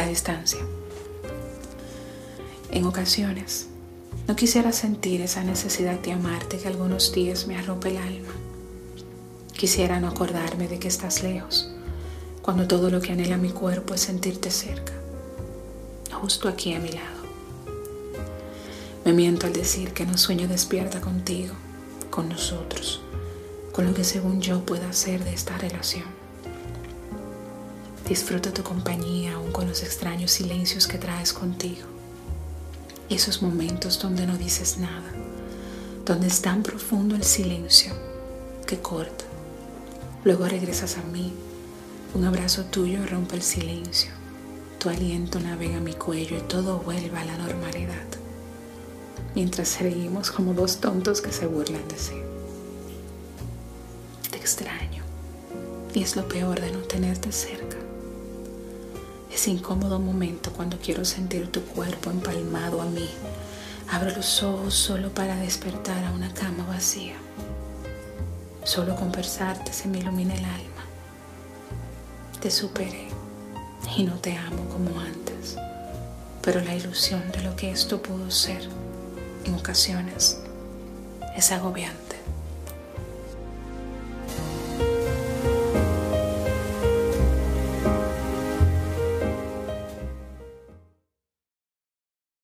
distancia. En ocasiones, no quisiera sentir esa necesidad de amarte que algunos días me arropa el alma. Quisiera no acordarme de que estás lejos, cuando todo lo que anhela mi cuerpo es sentirte cerca, justo aquí a mi lado. Me miento al decir que no sueño despierta contigo, con nosotros, con lo que según yo pueda hacer de esta relación. Disfruto tu compañía aún con los extraños silencios que traes contigo. Esos momentos donde no dices nada, donde es tan profundo el silencio que corta. Luego regresas a mí, un abrazo tuyo rompe el silencio, tu aliento navega mi cuello y todo vuelve a la normalidad mientras seguimos como dos tontos que se burlan de sí. Te extraño y es lo peor de no tenerte cerca. Ese incómodo momento cuando quiero sentir tu cuerpo empalmado a mí. Abro los ojos solo para despertar a una cama vacía. Solo conversarte se me ilumina el alma. Te superé y no te amo como antes, pero la ilusión de lo que esto pudo ser en ocasiones es agobiante.